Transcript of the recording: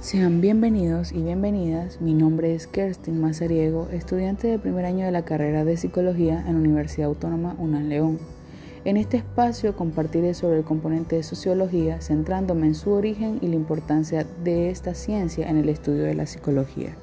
Sean bienvenidos y bienvenidas. Mi nombre es Kerstin Mazariego, estudiante de primer año de la carrera de Psicología en la Universidad Autónoma UNAM León. En este espacio compartiré sobre el componente de sociología, centrándome en su origen y la importancia de esta ciencia en el estudio de la psicología.